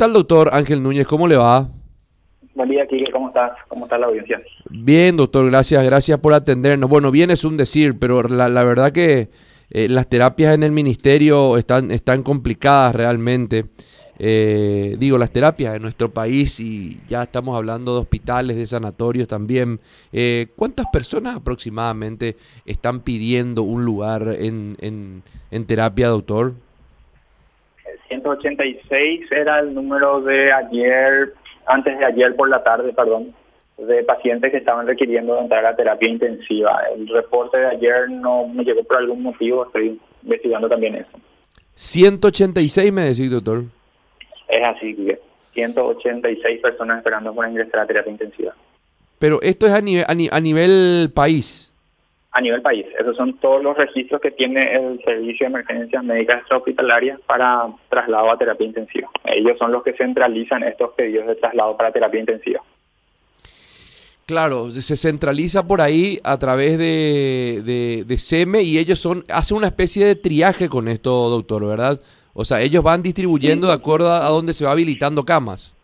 tal, doctor Ángel Núñez? ¿Cómo le va? Buen día, Kike. ¿Cómo estás? ¿Cómo está la audiencia? Bien, doctor. Gracias. Gracias por atendernos. Bueno, bien es un decir, pero la, la verdad que eh, las terapias en el ministerio están, están complicadas realmente. Eh, digo, las terapias en nuestro país y ya estamos hablando de hospitales, de sanatorios también. Eh, ¿Cuántas personas aproximadamente están pidiendo un lugar en, en, en terapia, doctor? 186 era el número de ayer, antes de ayer por la tarde, perdón, de pacientes que estaban requiriendo entrar a terapia intensiva. El reporte de ayer no me llegó por algún motivo, estoy investigando también eso. 186 me decís, doctor. Es así, 186 personas esperando por ingresar a terapia intensiva. Pero esto es a nivel, a, nivel país. A nivel país. Esos son todos los registros que tiene el Servicio de Emergencias Médicas Extrahospitalarias para traslado a terapia intensiva. Ellos son los que centralizan estos pedidos de traslado para terapia intensiva. Claro, se centraliza por ahí a través de, de, de SEME y ellos son hacen una especie de triaje con esto, doctor, ¿verdad? O sea, ellos van distribuyendo de acuerdo a dónde se va habilitando camas.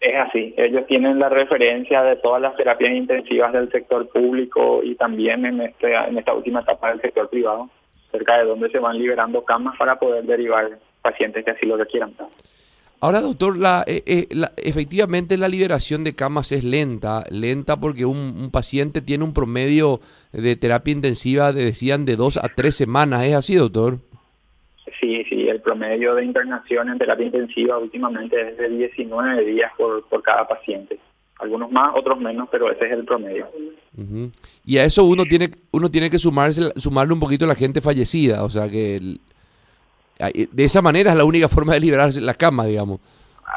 Es así, ellos tienen la referencia de todas las terapias intensivas del sector público y también en, este, en esta última etapa del sector privado, cerca de donde se van liberando camas para poder derivar pacientes que así lo requieran. Ahora, doctor, la, eh, eh, la, efectivamente la liberación de camas es lenta, lenta porque un, un, paciente tiene un promedio de terapia intensiva, decían, de dos a tres semanas. ¿Es así, doctor? El promedio de internación en terapia intensiva últimamente es de 19 días por, por cada paciente. Algunos más, otros menos, pero ese es el promedio. Uh -huh. Y a eso uno tiene uno tiene que sumarse sumarle un poquito a la gente fallecida, o sea que el, de esa manera es la única forma de liberarse la cama, digamos.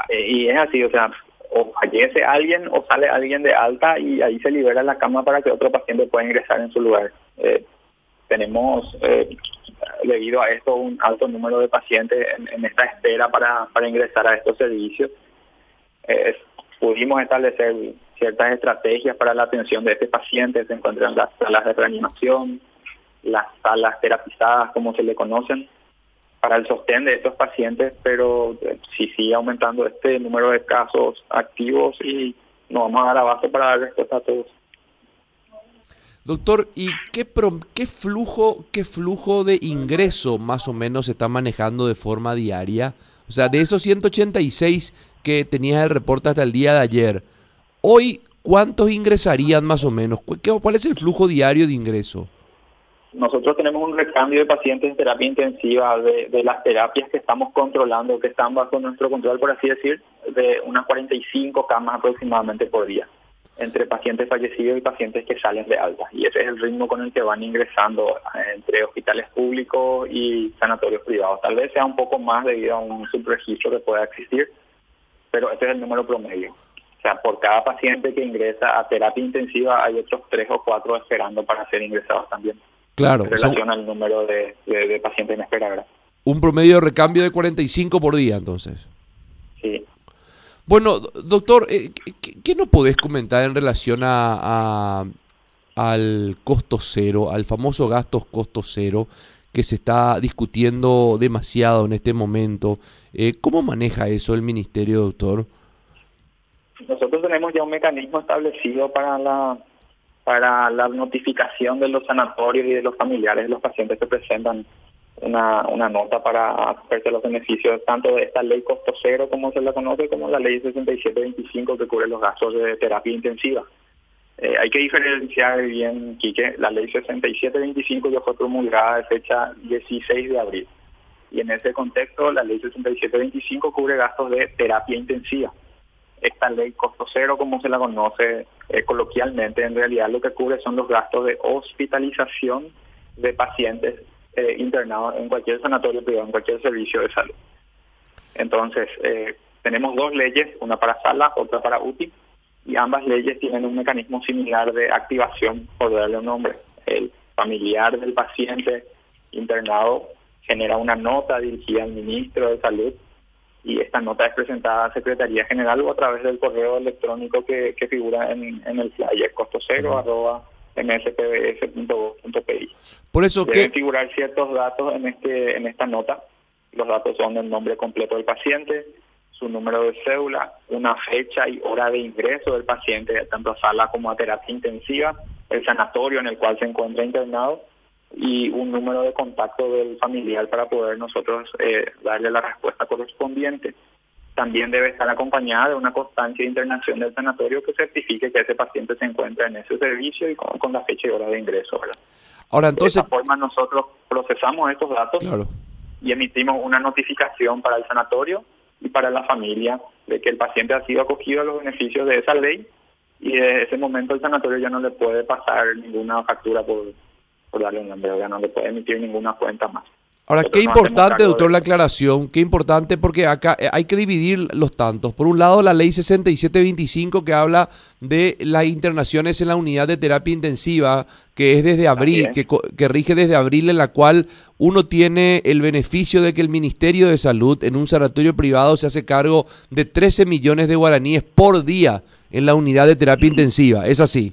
Y es así, o sea, o fallece alguien o sale alguien de alta y ahí se libera la cama para que otro paciente pueda ingresar en su lugar. Eh, tenemos eh, debido a esto un alto número de pacientes en, esta espera para, para, ingresar a estos servicios. Eh, pudimos establecer ciertas estrategias para la atención de este paciente, se encuentran las salas de reanimación, las salas terapizadas, como se le conocen, para el sostén de estos pacientes, pero si sigue aumentando este número de casos activos y nos vamos a dar abasto para dar respuesta a todos. Doctor, ¿y qué, pro, qué, flujo, qué flujo de ingreso más o menos se está manejando de forma diaria? O sea, de esos 186 que tenías el reporte hasta el día de ayer, hoy, ¿cuántos ingresarían más o menos? ¿Cuál es el flujo diario de ingreso? Nosotros tenemos un recambio de pacientes en terapia intensiva de, de las terapias que estamos controlando, que están bajo nuestro control, por así decir, de unas 45 camas aproximadamente por día entre pacientes fallecidos y pacientes que salen de alta. Y ese es el ritmo con el que van ingresando entre hospitales públicos y sanatorios privados. Tal vez sea un poco más debido a un subregistro que pueda existir, pero ese es el número promedio. O sea, por cada paciente que ingresa a terapia intensiva hay otros tres o cuatro esperando para ser ingresados también. Claro. En relación al número de, de, de, pacientes en espera. ¿verdad? Un promedio de recambio de 45 por día, entonces. Bueno, doctor, eh, ¿qué, ¿qué, nos podés comentar en relación a, a, al costo cero, al famoso gastos costo cero que se está discutiendo demasiado en este momento? Eh, ¿Cómo maneja eso el ministerio, doctor? Nosotros tenemos ya un mecanismo establecido para la para la notificación de los sanatorios y de los familiares de los pacientes que presentan una, una nota para hacerse los beneficios tanto de esta ley costo cero como se la conoce como la ley 6725 que cubre los gastos de terapia intensiva. Eh, hay que diferenciar bien, Quique, la ley 6725 ya fue promulgada de fecha 16 de abril y en ese contexto la ley 6725 cubre gastos de terapia intensiva. Esta ley costo cero, como se la conoce eh, coloquialmente, en realidad lo que cubre son los gastos de hospitalización de pacientes eh, internados en cualquier sanatorio privado, en cualquier servicio de salud. Entonces, eh, tenemos dos leyes, una para sala, otra para UTI, y ambas leyes tienen un mecanismo similar de activación, por darle un nombre. El familiar del paciente internado genera una nota dirigida al ministro de Salud y esta nota es presentada a Secretaría General o a través del correo electrónico que, que figura en, en, el flyer costo cero uh -huh. arroba mspbs.gov.pi. Por eso Deben que figurar ciertos datos en este en esta nota. Los datos son el nombre completo del paciente, su número de cédula, una fecha y hora de ingreso del paciente, tanto a sala como a terapia intensiva, el sanatorio en el cual se encuentra internado y un número de contacto del familiar para poder nosotros eh, darle la respuesta correspondiente. También debe estar acompañada de una constancia de internación del sanatorio que certifique que ese paciente se encuentra en ese servicio y con, la fecha y hora de ingreso. Ahora, entonces... De esta forma nosotros procesamos estos datos y emitimos una notificación para el sanatorio y para la familia de que el paciente ha sido acogido a los beneficios de esa ley y desde ese momento el sanatorio ya no le puede pasar ninguna factura por, por darle un nombre, ya no le puede emitir ninguna cuenta más. Ahora, qué importante, doctor, la aclaración, qué importante porque acá eh, hay que dividir los tantos. Por un lado, la ley 6725 que habla de las internaciones en la unidad de terapia intensiva, que es desde abril, que, que rige desde abril, en la cual uno tiene el beneficio de que el Ministerio de Salud en un sanatorio privado se hace cargo de 13 millones de guaraníes por día en la unidad de terapia intensiva. ¿Es así?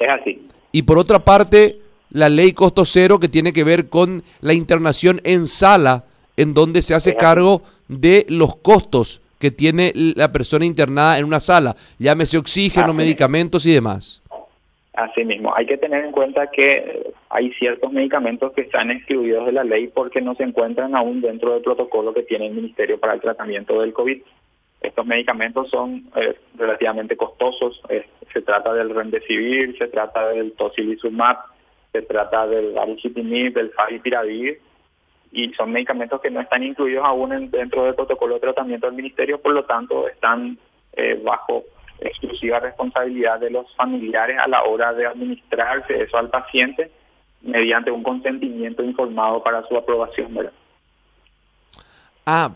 Es así. Y por otra parte la ley costo cero que tiene que ver con la internación en sala, en donde se hace cargo de los costos que tiene la persona internada en una sala, llámese oxígeno, medicamentos y demás. Así mismo, hay que tener en cuenta que hay ciertos medicamentos que están excluidos de la ley porque no se encuentran aún dentro del protocolo que tiene el Ministerio para el tratamiento del COVID. Estos medicamentos son eh, relativamente costosos, eh, se trata del Remdesivir, se trata del Tocilizumab, se trata del baricitinib, del favipiravir, y son medicamentos que no están incluidos aún dentro del protocolo de tratamiento del ministerio, por lo tanto están eh, bajo exclusiva responsabilidad de los familiares a la hora de administrarse eso al paciente mediante un consentimiento informado para su aprobación. ¿verdad? Ah,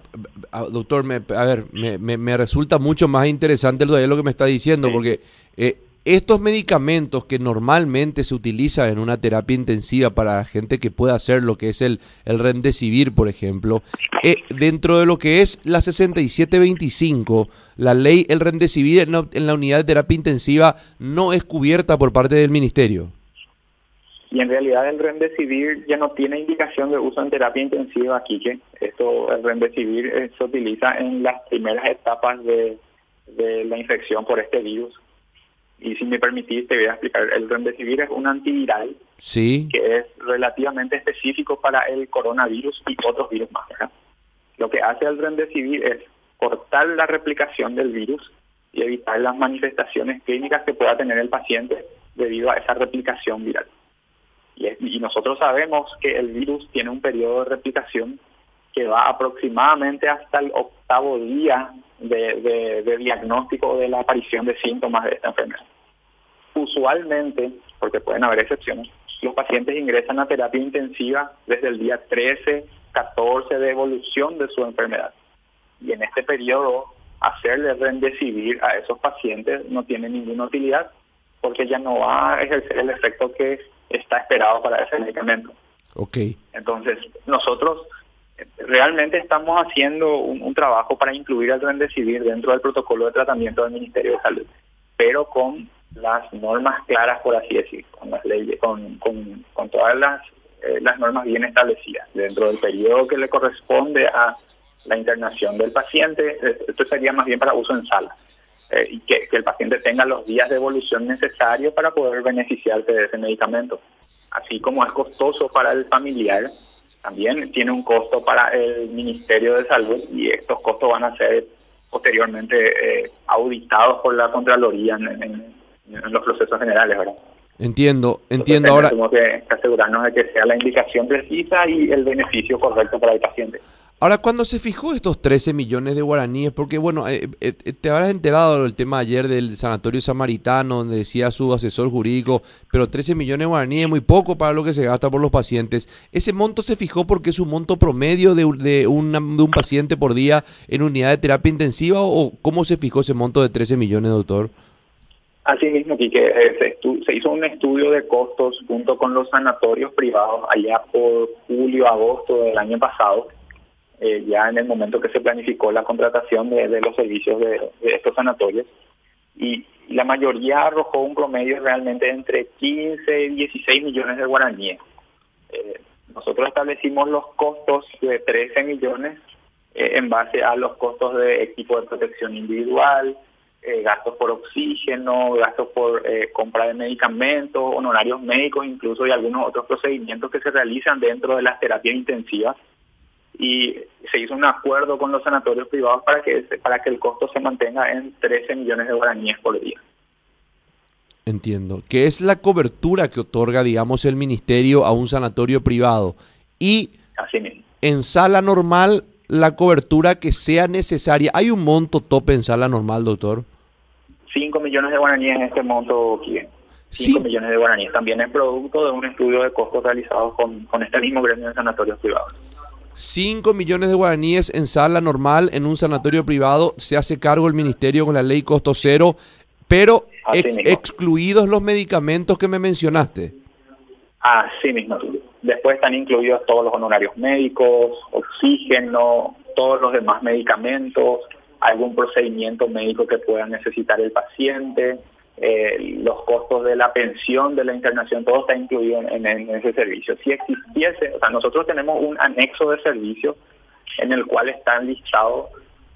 doctor, me, a ver, me, me, resulta mucho más interesante lo, lo que me está diciendo, porque eh, estos medicamentos que normalmente se utilizan en una terapia intensiva para gente que pueda hacer lo que es el, el Remdesivir, por ejemplo, eh, dentro de lo que es la 6725, la ley, el Remdesivir en, en la unidad de terapia intensiva no es cubierta por parte del ministerio. Y en realidad el Remdesivir ya no tiene indicación de uso en terapia intensiva aquí, que esto, el Remdesivir eh, se utiliza en las primeras etapas de, de la infección por este virus y si me permitís te voy a explicar. El remdesivir es un antiviral sí. que es relativamente específico para el coronavirus y otros virus más. Lo que hace el remdesivir es cortar la replicación del virus y evitar las manifestaciones clínicas que pueda tener el paciente debido a esa replicación viral. Y, nosotros sabemos que el virus tiene un periodo de replicación que va aproximadamente hasta el octavo día de, de diagnóstico de la aparición de síntomas de esta enfermedad usualmente, porque pueden haber excepciones, los pacientes ingresan a terapia intensiva desde el día 13, 14 de evolución de su enfermedad. Y en este periodo, hacerle rendecibir a esos pacientes no tiene ninguna utilidad porque ya no va a ejercer el efecto que está esperado para ese medicamento. Okay. Entonces, nosotros realmente estamos haciendo un, trabajo para incluir el rendecibir dentro del protocolo de tratamiento del Ministerio de Salud, pero con las normas claras, por así decir, con las leyes, con, con, todas las, eh, las normas bien establecidas dentro del periodo que le corresponde a la internación del paciente. Esto sería más bien para uso en sala. Eh, y que, el paciente tenga los días de evolución necesarios para poder beneficiarse de ese medicamento. Así como es costoso para el familiar, también tiene un costo para el Ministerio de Salud y estos costos van a ser posteriormente auditados por la Contraloría en, en los procesos generales, ¿verdad? Entiendo, entiendo ahora. Tenemos que asegurarnos de que sea la indicación precisa y el beneficio correcto para el paciente. Ahora, cuando se fijó estos 13 millones de guaraníes, porque bueno, eh, eh, eh, te habrás enterado del tema ayer del Sanatorio Samaritano, donde decía su asesor jurídico, pero 13 millones de guaraníes es muy poco para lo que se gasta por los pacientes. ¿Ese monto se fijó porque es un monto promedio de, de, de un paciente por día en unidad de terapia intensiva o cómo se fijó ese monto de 13 millones, doctor? Asimismo, Quique, eh, se, hizo un estudio de costos junto con los sanatorios privados allá por julio, agosto del año pasado, eh, ya en el momento que se planificó la contratación de, los servicios de, estos sanatorios. Y la mayoría arrojó un promedio realmente entre 15 y 16 millones de guaraníes. Eh, nosotros establecimos los costos de 13 millones eh, en base a los costos de equipo de protección individual, gastos por oxígeno, gastos por compra de medicamentos, honorarios médicos incluso y algunos otros procedimientos que se realizan dentro de las terapias intensivas. Y se hizo un acuerdo con los sanatorios privados para que, para que el costo se mantenga en 13 millones de guaraníes por día. Entiendo. ¿Qué es la cobertura que otorga, digamos, el ministerio a un sanatorio privado? Y en sala normal, la cobertura que sea necesaria. ¿Hay un monto tope en sala normal, doctor? 5 millones de guaraníes en este monto, 5 millones de guaraníes. También es producto de un estudio de costos realizado con, con este mismo gremio de sanatorios privados. 5 millones de guaraníes en sala normal en un sanatorio privado. Se hace cargo el ministerio con la ley costo cero, pero excluidos los medicamentos que me mencionaste. Así mismo. Después están incluidos todos los honorarios médicos, oxígeno, todos los demás medicamentos, algún procedimiento médico que pueda necesitar el paciente, eh, los costos de la pensión de la internación, todo está incluido en, ese servicio. Si existiese, o sea, nosotros tenemos un anexo de servicio en el cual están listados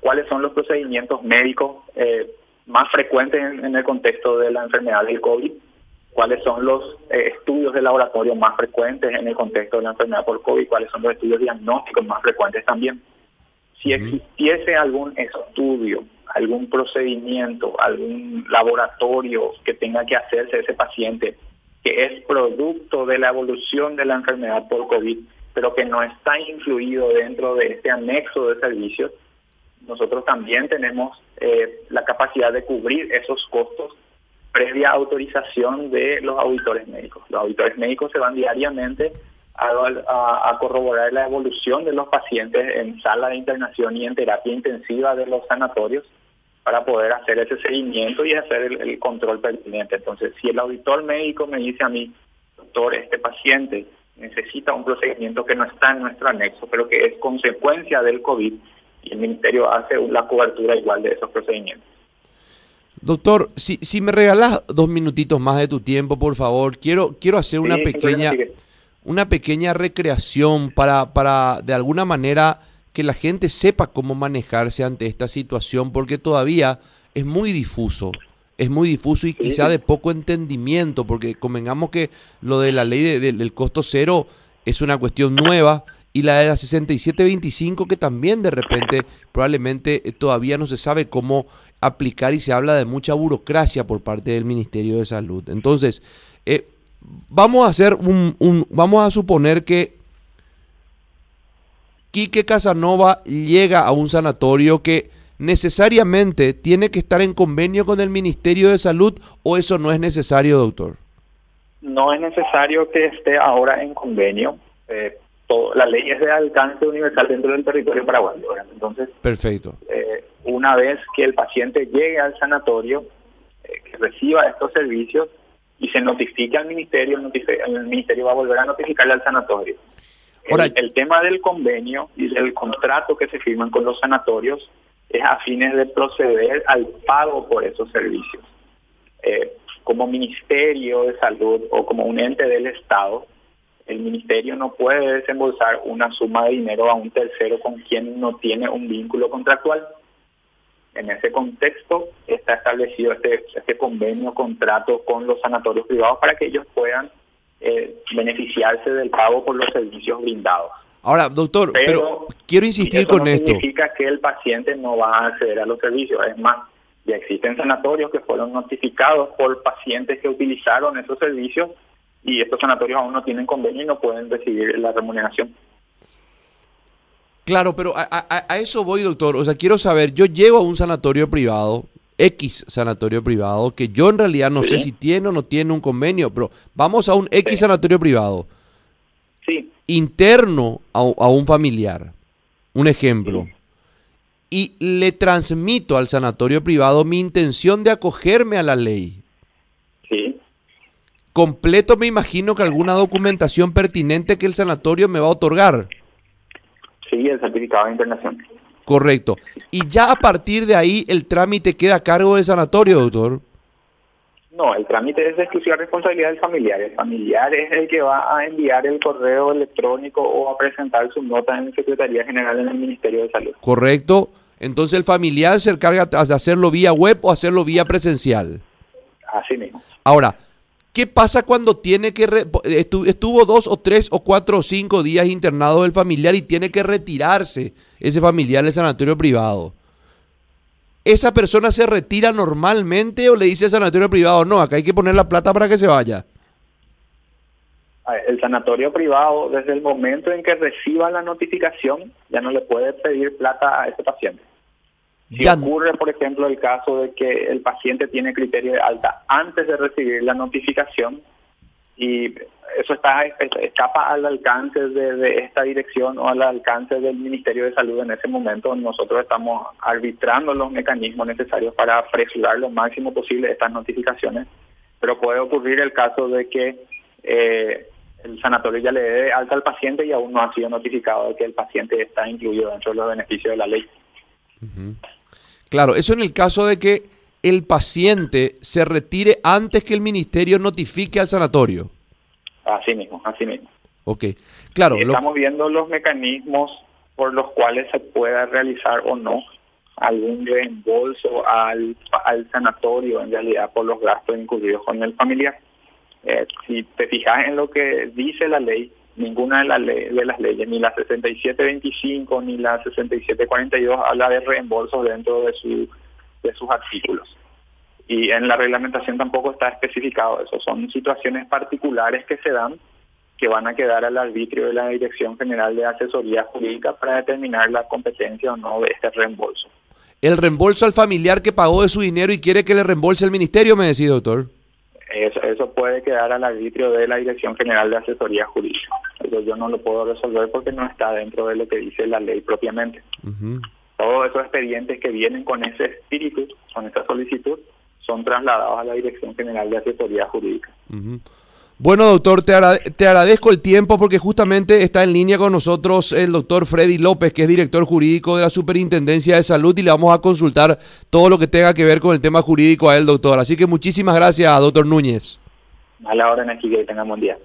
cuáles son los procedimientos médicos eh, más frecuentes en, el contexto de la enfermedad del COVID, cuáles son los eh, estudios de laboratorio más frecuentes en el contexto de la enfermedad por COVID, cuáles son los estudios diagnósticos más frecuentes también. Si existiese algún estudio, algún procedimiento, algún laboratorio que tenga que hacerse ese paciente, que es producto de la evolución de la enfermedad por COVID, pero que no está incluido dentro de este anexo de servicios, nosotros también tenemos eh, la capacidad de cubrir esos costos previa autorización de los auditores médicos. Los auditores médicos se van diariamente a, corroborar la evolución de los pacientes en sala de internación y en terapia intensiva de los sanatorios para poder hacer ese seguimiento y hacer el, el control pertinente. Entonces, si el auditor médico me dice a mí, doctor, este paciente necesita un procedimiento que no está en nuestro anexo, pero que es consecuencia del COVID, y el ministerio hace la cobertura igual de esos procedimientos. Doctor, si, si me regalas dos minutitos más de tu tiempo, por favor, quiero, quiero hacer una pequeña, una pequeña recreación para, para de alguna manera que la gente sepa cómo manejarse ante esta situación, porque todavía es muy difuso, es muy difuso y quizá de poco entendimiento, porque convengamos que lo de la ley del costo cero es una cuestión nueva y la de la 6725 que también de repente probablemente eh, todavía no se sabe cómo aplicar y se habla de mucha burocracia por parte del Ministerio de Salud. Entonces, eh, vamos a hacer un, un, vamos a suponer que Quique Casanova llega a un sanatorio que necesariamente tiene que estar en convenio con el Ministerio de Salud o eso no es necesario, doctor? No es necesario que esté ahora en convenio. Eh, la ley es de alcance universal dentro del territorio paraguayo. Entonces, perfecto. Eh, una vez que el paciente llegue al sanatorio, eh, que reciba estos servicios y se notifique al ministerio, el, ministerio va a volver a notificarle al sanatorio. el, tema del convenio y del contrato que se firman con los sanatorios es a fines de proceder al pago por esos servicios. Eh, como Ministerio de Salud o como un ente del Estado, el ministerio no puede desembolsar una suma de dinero a un tercero con quien no tiene un vínculo contractual. En ese contexto está establecido este, este convenio, contrato con los sanatorios privados para que ellos puedan eh, beneficiarse del pago por los servicios brindados. Ahora, doctor, pero, quiero insistir con esto. significa que el paciente no va a acceder a los servicios. Es más, ya existen sanatorios que fueron notificados por pacientes que utilizaron esos servicios y estos sanatorios aún no tienen convenio y no pueden recibir la remuneración. Claro, pero a, eso voy, doctor. O sea, quiero saber, yo llego a un sanatorio privado, X sanatorio privado, que yo en realidad no sé si tiene o no tiene un convenio, pero vamos a un X sanatorio privado. Sí. Interno a, un familiar. Un ejemplo. Y le transmito al sanatorio privado mi intención de acogerme a la ley completo me imagino que alguna documentación pertinente que el sanatorio me va a otorgar. Sí, el certificado de internación. Correcto. Y ya a partir de ahí el trámite queda a cargo del sanatorio, doctor. No, el trámite es de exclusiva responsabilidad del familiar. El familiar es el que va a enviar el correo electrónico o a presentar su nota en la Secretaría General en el Ministerio de Salud. Correcto. Entonces el familiar se encarga de hacerlo vía web o hacerlo vía presencial. Así mismo. Ahora, ¿qué pasa cuando tiene que... estuvo dos o tres o cuatro o cinco días internado el familiar y tiene que retirarse ese familiar del sanatorio privado? ¿esa persona se retira normalmente o le dice al sanatorio privado, no, acá hay que poner la plata para que se vaya? El sanatorio privado, desde el momento en que reciba la notificación, ya no le puede pedir plata a ese paciente. Si ocurre, por ejemplo, el caso de que el paciente tiene criterio de alta antes de recibir la notificación y eso está escapa al alcance de, esta dirección o al alcance del Ministerio de Salud en ese momento. Nosotros estamos arbitrando los mecanismos necesarios para apresurar lo máximo posible estas notificaciones, pero puede ocurrir el caso de que eh, el sanatorio ya le dé alta al paciente y aún no ha sido notificado de que el paciente está incluido dentro de los beneficios de la ley. Claro, eso en el caso de que el paciente se retire antes que el ministerio notifique al sanatorio. Así mismo, así mismo. Ok, claro. Estamos viendo los mecanismos por los cuales se pueda realizar o no algún reembolso al, al sanatorio, en realidad, por los gastos incurridos con el familiar. Eh, si te fijas en lo que dice la ley, ninguna de, las de las leyes, ni la 6725 ni la 6742, habla de reembolsos dentro de, su, de sus artículos y en la reglamentación tampoco está especificado eso. Son situaciones particulares que se dan que van a quedar al arbitrio de la Dirección General de Asesoría Jurídica para determinar la competencia o no de este reembolso. El reembolso al familiar que pagó de su dinero y quiere que le reembolse el ministerio, me decía, doctor. Eso, eso puede quedar al arbitrio de la Dirección General de Asesoría Jurídica. Eso yo no lo puedo resolver porque no está dentro de lo que dice la ley propiamente. Todos esos expedientes que vienen con ese espíritu, con esa solicitud, son trasladados a la Dirección General de Asesoría Jurídica. Bueno, doctor, te, te, agradezco el tiempo porque justamente está en línea con nosotros el doctor Freddy López, que es director jurídico de la Superintendencia de Salud y le vamos a consultar todo lo que tenga que ver con el tema jurídico a él, doctor. Así que muchísimas gracias, doctor Núñez. A la hora, en aquí, que tenga buen día.